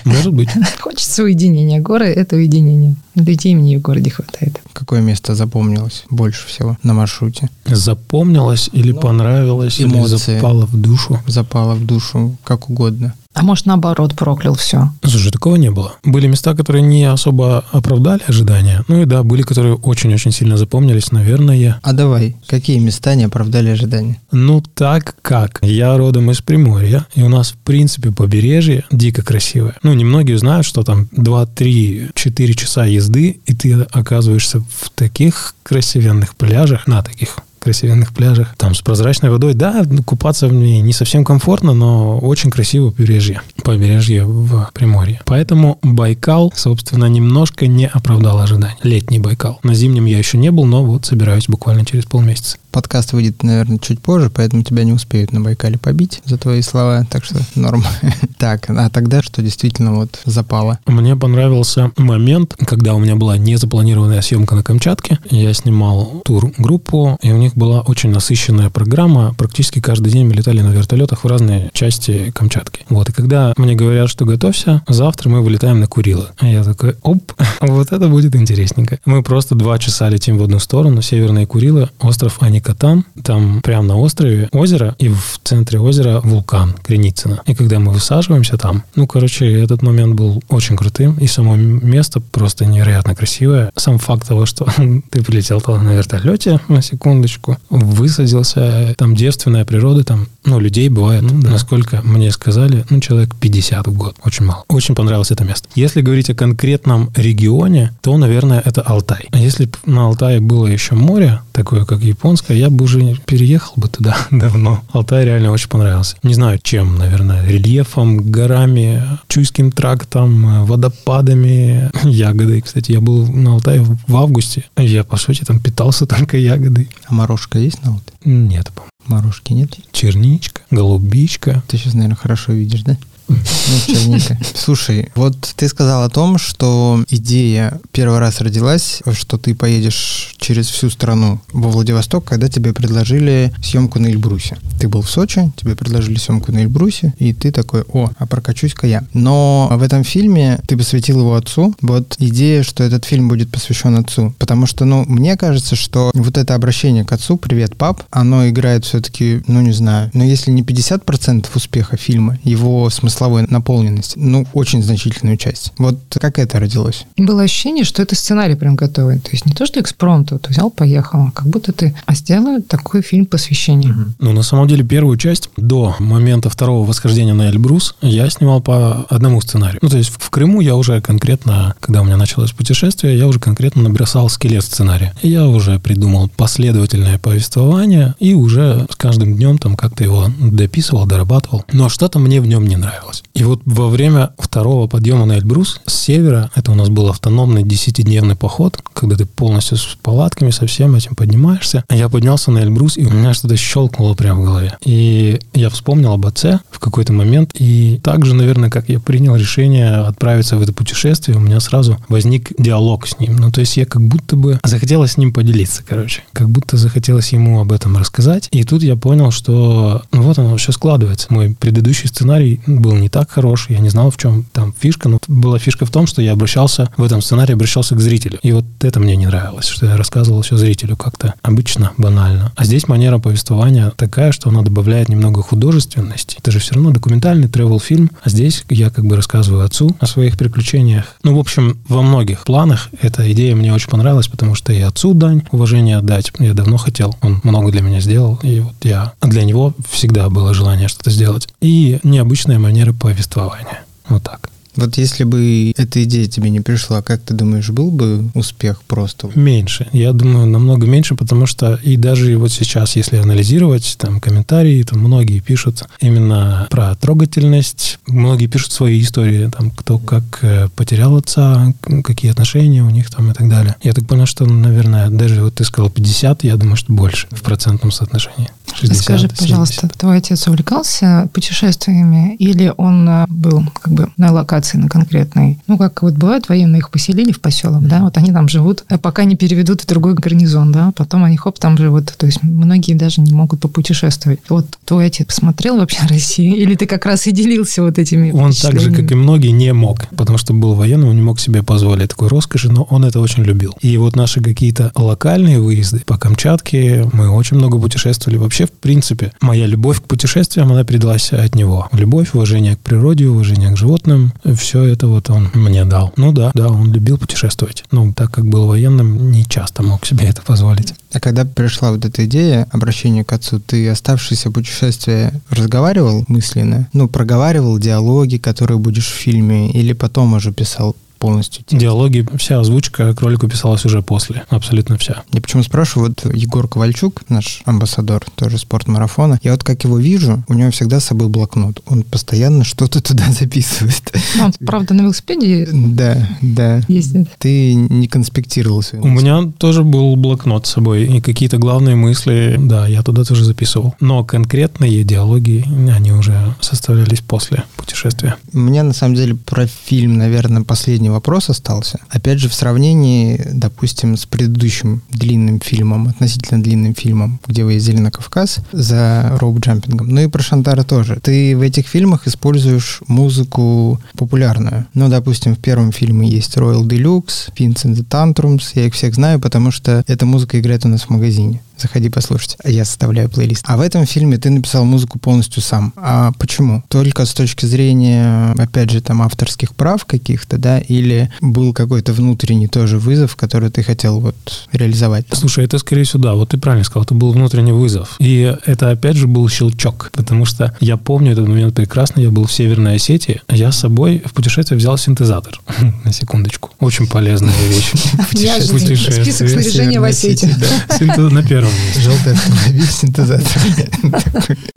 Может быть. Хочется уединения. Горы – это уединение. Людей мне в городе хватает. Какое место запомнилось больше всего на маршруте? Запомнилось или Ну, понравилось, или эмоции. запало в душу. Запало в душу, как угодно. А может, наоборот, проклял все. Слушай, такого не было. Были места, которые не особо оправдали ожидания. Ну и да, были, которые очень-очень сильно запомнились, наверное. А давай, какие места не оправдали ожидания? Ну, так как. Я родом из Приморья, и у нас, в принципе, побережье дико красивое. Ну, немногие знают, что там 2-3-4 часа езды, и ты оказываешься в таких красивенных пляжах, на таких красивенных пляжах, там с прозрачной водой. Да, ну, купаться в ней не совсем комфортно, но очень красиво побережье. Побережье в Приморье. Поэтому Байкал, собственно, немножко не оправдал ожиданий. Летний Байкал. На зимнем я еще не был, но вот собираюсь буквально через полмесяца. Подкаст выйдет, наверное, чуть позже, поэтому тебя не успеют на Байкале побить за твои слова, так что норм. Так, а тогда что действительно вот запало? Мне понравился момент, когда у меня была незапланированная съемка на Камчатке. Я снимал тур-группу, и у них была очень насыщенная программа. Практически каждый день мы летали на вертолетах в разные части Камчатки. Вот, и когда мне говорят, что готовься, завтра мы вылетаем на Курилы. А я такой, оп, вот это будет интересненько. Мы просто два часа летим в одну сторону, северные Курилы, остров Аникатан. Там прямо на острове озеро, и в центре озера вулкан Креницына. И когда мы высаживаемся там, ну, короче, этот момент был очень крутым, и само место просто невероятно красивое. Сам факт того, что ты прилетел на вертолете, на секундочку, дорожку. Высадился, там девственная природа, там, ну, людей бывает, ну, да. насколько мне сказали, ну, человек 50 в год. Очень мало. Очень понравилось это место. Если говорить о конкретном регионе, то, наверное, это Алтай. А если бы на Алтае было еще море, такое, как японское, я бы уже переехал бы туда давно. Алтай реально очень понравился. Не знаю, чем, наверное, рельефом, горами, Чуйским трактом, водопадами, ягодой. Кстати, я был на Алтае в августе. Я, по сути, там питался только ягодой. А морожка есть на Алтае? Нет, Морожки нет? Черничка, голубичка. Ты сейчас, наверное, хорошо видишь, да? Ну, черника. Слушай, вот ты сказал о том, что идея первый раз родилась, что ты поедешь через всю страну во Владивосток, когда тебе предложили съемку на Эльбрусе. Ты был в Сочи, тебе предложили съемку на Эльбрусе, и ты такой, о, а прокачусь-ка я. Но в этом фильме ты посвятил его отцу. Вот идея, что этот фильм будет посвящен отцу. Потому что, ну, мне кажется, что вот это обращение к отцу, привет, пап, оно играет все-таки, ну, не знаю, но если не 50% успеха фильма, его смысл смысловой наполненности, ну, очень значительную часть. Вот как это родилось? Было ощущение, что это сценарий прям готовый. То есть не то, что экспромт, вот взял, поехал, а как будто ты, а сделай такой фильм посвящения. Угу. Ну, на самом деле, первую часть до момента второго восхождения на Эльбрус я снимал по одному сценарию. Ну, то есть в Крыму я уже конкретно, когда у меня началось путешествие, я уже конкретно набросал скелет сценария. И я уже придумал последовательное повествование и уже с каждым днем там как-то его дописывал, дорабатывал. Но что-то мне в нем не нравилось понравилось. И вот во время второго подъема на Эльбрус с севера, это у нас был автономный десятидневный поход, когда ты полностью с палатками, со всем этим поднимаешься. Я поднялся на Эльбрус, и у меня что-то щелкнуло прямо в голове. И я вспомнил об отце в какой-то момент, и также, наверное, как я принял решение отправиться в это путешествие, у меня сразу возник диалог с ним. Ну, то есть я как будто бы захотелось с ним поделиться, короче. Как будто захотелось ему об этом рассказать. И тут я понял, что ну, вот оно все складывается. Мой предыдущий сценарий был не так хорош, я не знал, в чем там фишка, но была фишка в том, что я обращался, в этом сценарии обращался к зрителю. И вот это мне не нравилось, что я рассказывал все зрителю как-то обычно, банально. А здесь манера повествования такая, что она добавляет немного художественности. Это же все равно документальный тревел-фильм, а здесь я как бы рассказываю отцу о своих приключениях. Ну, в общем, во многих планах эта идея мне очень понравилась, потому что и отцу дань уважение отдать я давно хотел. Он много для меня сделал, и вот я для него всегда было желание что-то сделать. И необычная манера повествования. Вот так. Вот если бы эта идея тебе не пришла, как ты думаешь, был бы успех просто? Меньше. Я думаю, намного меньше, потому что и даже вот сейчас, если анализировать там комментарии, там многие пишут именно про трогательность, многие пишут свои истории, там кто как э, потерял отца, какие отношения у них там и так далее. Я так понял, что, наверное, даже вот ты сказал 50, я думаю, что больше в процентном соотношении. 60, Скажи, пожалуйста, 70. твой отец увлекался путешествиями или он э, был как бы на локации на конкретной? Ну, как вот бывает, военные их поселили в поселок, да, вот они там живут, а пока не переведут в другой гарнизон, да, потом они хоп, там живут. То есть многие даже не могут попутешествовать. Вот твой отец посмотрел вообще Россию? Или ты как раз и делился вот этими Он так же, как и многие, не мог, потому что был военным, он не мог себе позволить такой роскоши, но он это очень любил. И вот наши какие-то локальные выезды по Камчатке, мы очень много путешествовали вообще в принципе, моя любовь к путешествиям, она передалась от него. Любовь, уважение к природе, уважение к животным, все это вот он мне дал. Ну да, да, он любил путешествовать. Ну, так как был военным, не часто мог себе это позволить. А когда пришла вот эта идея обращения к отцу, ты оставшееся путешествие разговаривал мысленно? Ну, проговаривал диалоги, которые будешь в фильме, или потом уже писал полностью текст. Диалоги, вся озвучка к ролику писалась уже после, абсолютно вся. Я почему спрашиваю, вот Егор Ковальчук, наш амбассадор, тоже спортмарафона, я вот как его вижу, у него всегда с собой блокнот, он постоянно что-то туда записывает. Он, правда, на велосипеде Да, да. Ездит. Ты не конспектировал свои У меня тоже был блокнот с собой, и какие-то главные мысли, да, я туда тоже записывал. Но конкретные диалоги, они уже составлялись после путешествия. У меня, на самом деле, про фильм, наверное, последний вопрос остался. Опять же, в сравнении, допустим, с предыдущим длинным фильмом, относительно длинным фильмом, где вы ездили на Кавказ за rope jumping'ом, ну и про Шантара тоже. Ты в этих фильмах используешь музыку популярную. Ну, допустим, в первом фильме есть Royal Deluxe, Fitz and the Tantrums, я их всех знаю, потому что эта музыка играет у нас в магазине. Заходи послушать. Я составляю плейлист. А в этом фильме ты написал музыку полностью сам. А почему? Только с точки зрения, опять же, там авторских прав каких-то, да? Или был какой-то внутренний тоже вызов, который ты хотел вот реализовать? Слушай, это скорее всего, да, вот ты правильно сказал, это был внутренний вызов. И это опять же был щелчок, потому что я помню этот момент прекрасно, я был в Северной Осетии, я с собой в путешествие взял синтезатор, на секундочку. Очень полезная вещь. Список снаряжения в Осетии. На первом месте. Желтый автомобиль, синтезатор.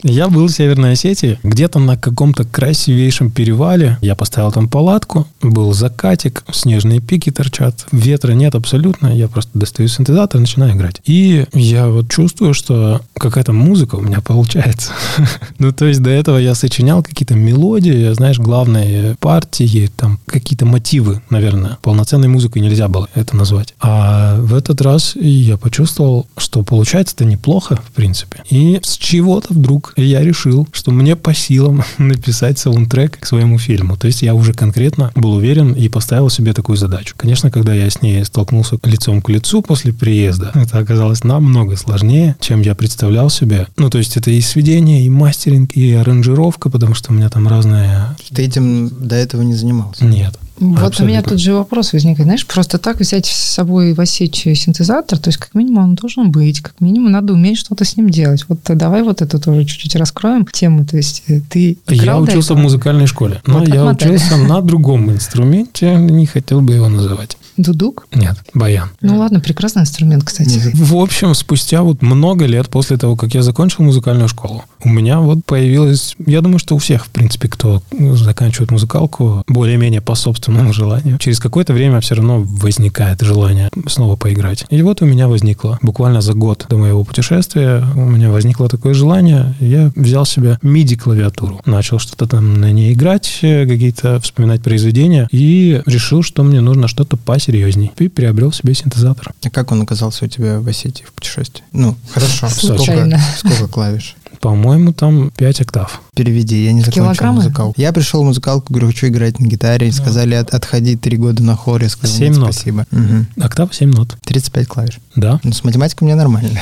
Я был в Северной Осетии, где-то на каком-то красивейшем перевале. Я поставил там палатку, был закатик, снежные пики торчат, ветра нет абсолютно. Я просто достаю синтезатор и начинаю играть. И я вот чувствую, что какая-то музыка у меня получается. ну, то есть до этого я сочинял какие-то мелодии, знаешь, главные партии, там какие-то мотивы, наверное. Полноценной музыкой нельзя было это назвать. А в этот раз я почувствовал, что получается-то неплохо, в принципе. И с чего-то вдруг я решил, что мне по силам написать саундтрек к своему фильму. То есть я уже конкретно был уверен и поставил себе такую задачу. Конечно, когда я с ней столкнулся лицом к лицу после приезда, это оказалось намного сложнее, чем я представлял себе. Ну, то есть это и сведение, и мастеринг, и аранжировка, потому что у меня там разные... Ты этим до этого не занимался? Нет. Вот Абсолютно. у меня тут же вопрос возникает. Знаешь, просто так взять с собой в Осетию синтезатор, то есть как минимум он должен быть, как минимум надо уметь что-то с ним делать. Вот давай вот это тоже чуть-чуть раскроем тему. То есть э, ты Я учился в музыкальной школе, но Вот я отмотали. учился на другом инструменте, не хотел бы его называть. Дудук? Нет, баян. Ну ладно, прекрасный инструмент, кстати. В общем, спустя вот много лет после того, как я закончил музыкальную школу, у меня вот появилось, я думаю, что у всех, в принципе, кто заканчивает музыкалку, более-менее по собственному желанию, через какое-то время все равно возникает желание снова поиграть. И вот у меня возникло, буквально за год до моего путешествия, у меня возникло такое желание, я взял себе MIDI-клавиатуру, начал что-то там на ней играть, э, какие-то вспоминать произведения, и решил, что мне нужно что-то посерьезней. И приобрел себе синтезатор. А как он оказался у тебя в Осетии в путешествии? Ну, хорошо. Случайно. Сколько, сколько клавиш? По-моему, там 5 октав. Переведи, я не закончил Килограммы? музыкалку. Я пришел в музыкалку, говорю, хочу играть на гитаре. Сказали, от, отходи три года на хоре. Я сказал, Семь нет, нот. спасибо. Мгм. Октав 7 нот. 35 клавиш. Да. Ну, с математикой у меня нормально.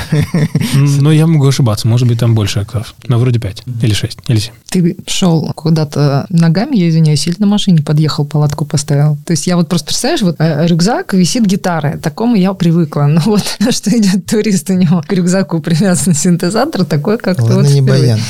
Но я могу ошибаться. Может быть, там больше октав. Но вроде 5. Или 6. Или 7. Ты шел куда-то ногами, я извиняюсь, или на машине подъехал, палатку поставил. То есть я вот просто, представляешь, вот э, рюкзак, висит гитара. Такому я привыкла. Но вот что идет турист, у него к рюкзаку привязан синтезатор, такой как-то Ладно, вот не баян.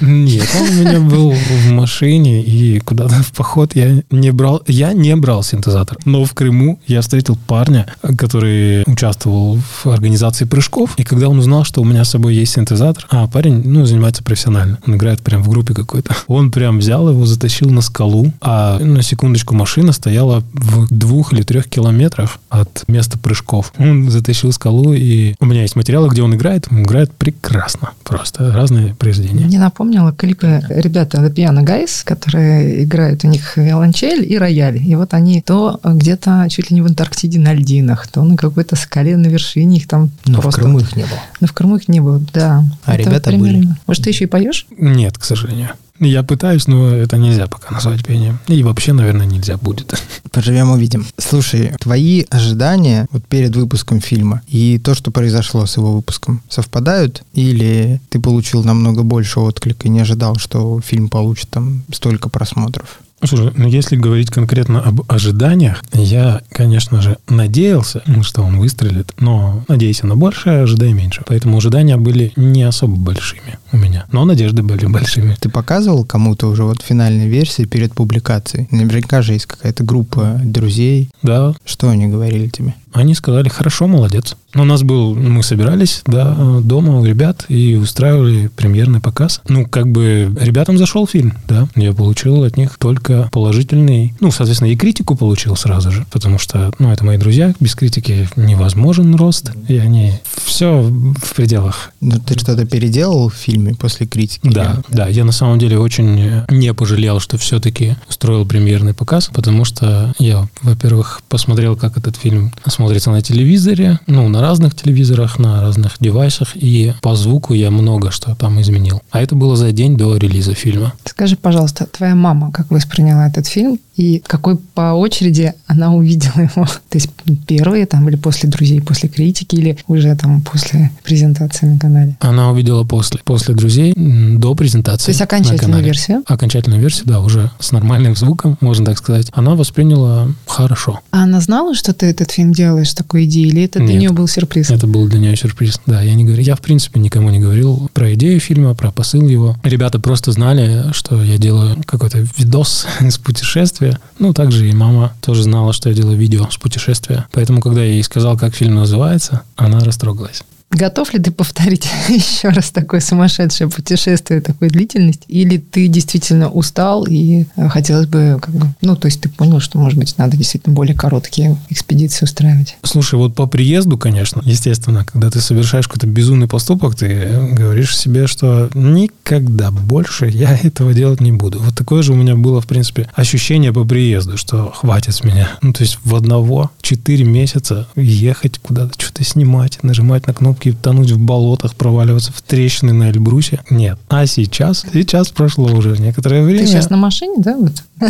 Нет, он меня был в машине, и куда-то в поход я не брал. Я не брал синтезатор. Но в Крыму я встретил парня, который участвовал в организации прыжков. И когда он узнал, что у меня с собой есть синтезатор, а парень, ну, занимается профессионально. Он играет прям в группе какой-то. Он прям взял его, затащил на скалу, а на секундочку машина стояла в двух или трех километрах от места прыжков. Он затащил скалу, и у меня есть материалы, где он играет. Он играет прекрасно. Просто разные произведения. Мне напомнило клипы ребята The Piano Guys, которые играют у них виолончель и рояль. И вот они то где-то чуть ли не в Антарктиде на льдинах, то на какой-то скале на вершине их там Но в просто... Крыму их не было. Но в Крыму их не было, да. А Это ребята примерно. были. Может, ты еще и поешь? Нет, к сожалению. Я пытаюсь, но это нельзя пока назвать пением. И вообще, наверное, нельзя будет. Поживем, увидим. Слушай, твои ожидания вот перед выпуском фильма и то, что произошло с его выпуском, совпадают? Или ты получил намного больше отклика и не ожидал, что фильм получит там столько просмотров? Слушай, ну если говорить конкретно об ожиданиях, я, конечно же, надеялся, что он выстрелит, но надейся на большее, ожидай меньше. Поэтому ожидания были не особо большими у меня, но надежды были большими. Ты показывал кому-то уже вот финальной версии перед публикацией? Наверняка же есть какая-то группа друзей. Да, Что они говорили тебе? они сказали, хорошо, молодец. У нас был, мы собирались, да, дома у ребят и устраивали премьерный показ. Ну, как бы ребятам зашел фильм, да. Я получил от них только положительный, ну, соответственно, и критику получил сразу же, потому что, ну, это мои друзья, без критики невозможен рост, и они все в пределах Ну, ты что-то переделал в фильме после критики? да, да, я на самом деле очень не пожалел, что все-таки устроил премьерный показ, потому что я, во-первых, посмотрел, как этот фильм смотрится на телевизоре, ну, на разных телевизорах, на разных девайсах, и по звуку я много что там изменил. А это было за день до релиза фильма. Скажи, пожалуйста, твоя мама как восприняла этот фильм и какой по очереди она увидела его. То есть первые там или после друзей, после критики или уже там после презентации на канале. Она увидела после. После друзей до презентации. То есть окончательную версию? Окончательную версию, да, уже с нормальным звуком, можно так сказать. Она восприняла хорошо. А она знала, что ты этот фильм делаешь такой идеей, или это Нет. для нее был сюрприз? Это был для нее сюрприз. Да, я не говорю. Я, в принципе, никому не говорил про идею фильма, про посыл его. Ребята просто знали, что я делаю какой-то видос с путешествия. Ну, также и мама тоже знала, что я делаю видео с путешествия. Поэтому, когда я ей сказал, как фильм называется, она растрогалась. Готов ли ты повторить еще раз такое сумасшедшее путешествие такой длительности? Или ты действительно устал и э, хотелось бы, как бы, ну, то есть ты понял, что, может быть, надо действительно более короткие экспедиции устраивать? Слушай, вот по приезду, конечно, естественно, когда ты совершаешь какой-то безумный поступок, ты говоришь себе, что никогда больше я этого делать не буду. Вот такое же у меня было, в принципе, ощущение по приезду, что хватит с меня. Ну, то есть в одного 4 месяца ехать куда-то, что-то снимать, нажимать на кнопки, тонуть в болотах, проваливаться в трещины на Эльбрусе. Нет. А сейчас? Сейчас прошло уже некоторое время. Ты сейчас на машине, да? Вот?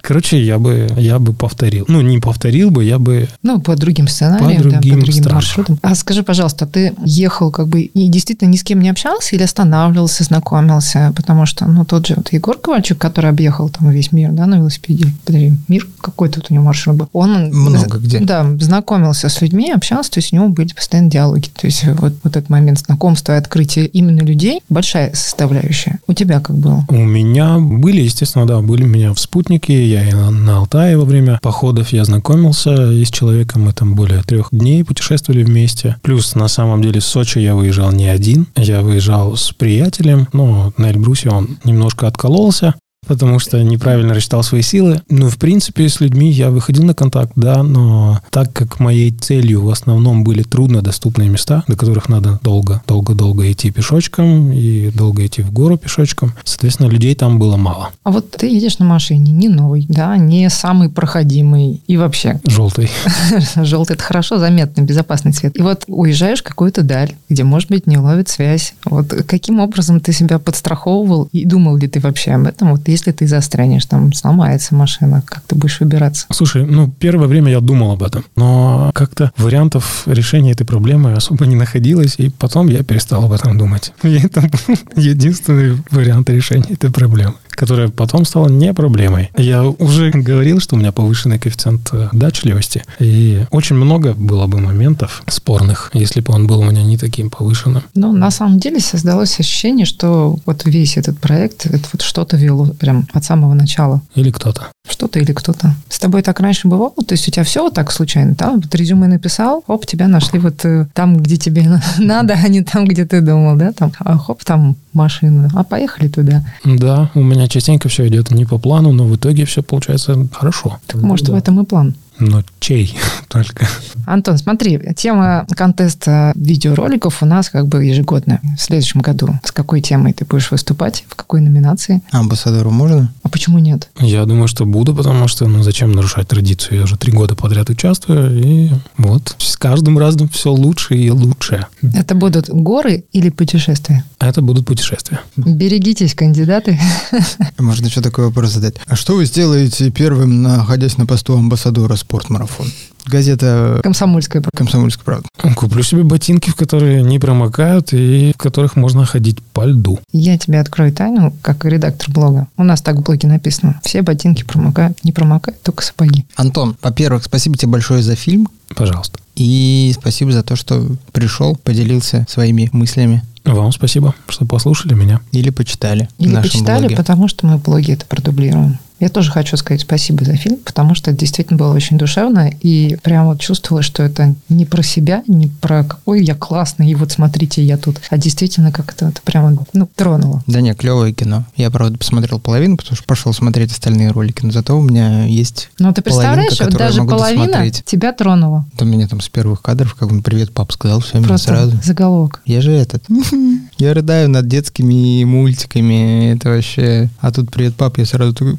Короче, я бы, я бы повторил. Ну, не повторил бы, я бы... Ну, по другим сценариям, По да, другим по другим маршрутам. А скажи, пожалуйста, ты ехал как бы и действительно ни с кем не общался или останавливался, знакомился? Потому что, ну, тот же вот Егор Ковальчук, который объехал там весь мир, да, на велосипеде. Подожди, мир какой тут у него маршрут был. Он... Много где. Да, знакомился с людьми, общался, то есть у него были постоянно диалоги. То есть вот, вот этот момент знакомства и открытия именно людей большая составляющая. У тебя как было? У меня были, естественно, да, были у меня в спутнике, я и на, на Алтае во время походов я знакомился и с человеком, мы там более трех дней путешествовали вместе. Плюс, на самом деле, в Сочи я выезжал не один, я выезжал с приятелем, но на Эльбрусе он немножко откололся, потому что неправильно рассчитал свои силы. Ну, в принципе, с людьми я выходил на контакт, да, но так как моей целью в основном были труднодоступные места, до которых надо долго, долго-долго идти пешочком и долго идти в гору пешочком, соответственно, людей там было мало. А вот ты едешь на машине, не новый, да, не самый проходимый и вообще Желтый. Желтый – это хорошо, заметный, безопасный цвет. И вот уезжаешь в какую-то даль, где, может быть, не ловит связь. Вот каким образом ты себя подстраховывал и думал ли ты вообще об этом? Вот если ты застрянешь, там сломается машина, как ты будешь выбираться? Слушай, ну, первое время я думал об этом, но как-то вариантов решения этой проблемы особо не находилось, и потом я перестал об этом думать. И это единственный вариант решения этой проблемы, которая потом стала не проблемой. Я уже говорил, что у меня повышенный коэффициент э, дачливости, и очень много было бы моментов спорных, если бы он был у меня не таким повышенным. Но на самом деле создалось ощущение, что вот весь этот проект, это вот что-то вело прям от самого начала. Или кто-то. Что-то или кто-то. С тобой так раньше бывало? То есть у тебя все вот так случайно, да? Вот резюме написал, хоп, тебя нашли вот э, там, где тебе на- надо, а не там, где ты думал, да? Там, а хоп, там машину, а поехали туда. Да, у меня частенько все идет не по плану, но в итоге все получается хорошо. Так, может, Да. в этом и план. Но чей только? Антон, смотри, тема контеста видеороликов у нас как бы ежегодная. В следующем году с какой темой ты будешь выступать, в какой номинации? Амбассадору можно? А почему нет? Я думаю, что буду, потому что, ну, зачем нарушать традицию? Я уже три года подряд участвую, и вот с каждым разом все лучше и лучше. Это будут горы или путешествия? Это будут путешествия. Берегитесь, кандидаты. Можно еще такой вопрос задать. А что вы сделаете первым, находясь на посту амбассадора спортмарафон? Газета Комсомольская правда. «Комсомольская правда». Куплю себе ботинки, в которые не промокают и в которых можно ходить по льду. Я тебе открою тайну, как редактор блога. У нас так в блоге написано. Все ботинки промокают, не промокают, только сапоги. Антон, во-первых, спасибо тебе большое за фильм. Пожалуйста. И спасибо за то, что пришел, поделился своими мыслями. Вам спасибо, что послушали меня. Или почитали в Или нашем почитали, блоге. потому что мы в блоге это продублируем. Я тоже хочу сказать спасибо за фильм, потому что это действительно было очень душевно, и прям вот чувствовала, что это не про себя, не про какой я классный, и вот смотрите, я тут, а действительно как это, прямо, ну, тронуло. Да не, клевое кино. Я, правда, посмотрел половину, потому что пошел смотреть остальные ролики, но зато у меня есть... Но ты представляешь, Половинка, даже половина досмотреть. тебя тронула. У меня там с первых кадров, как он «Привет, пап» сказал, все, Просто сразу. заголовок. Я же этот. Я рыдаю над детскими мультиками. Это вообще... А тут «Привет, пап», я сразу такой...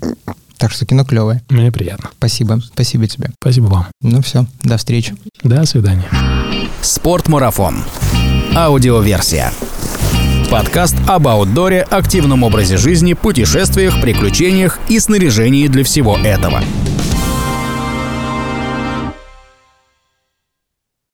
Так что кино клевое. Мне приятно. Спасибо. Спасибо тебе. Спасибо вам. Ну все, до встречи. До свидания. Спортмарафон. Аудиоверсия. Подкаст об аутдоре, активном образе жизни, путешествиях, приключениях и снаряжении для всего этого.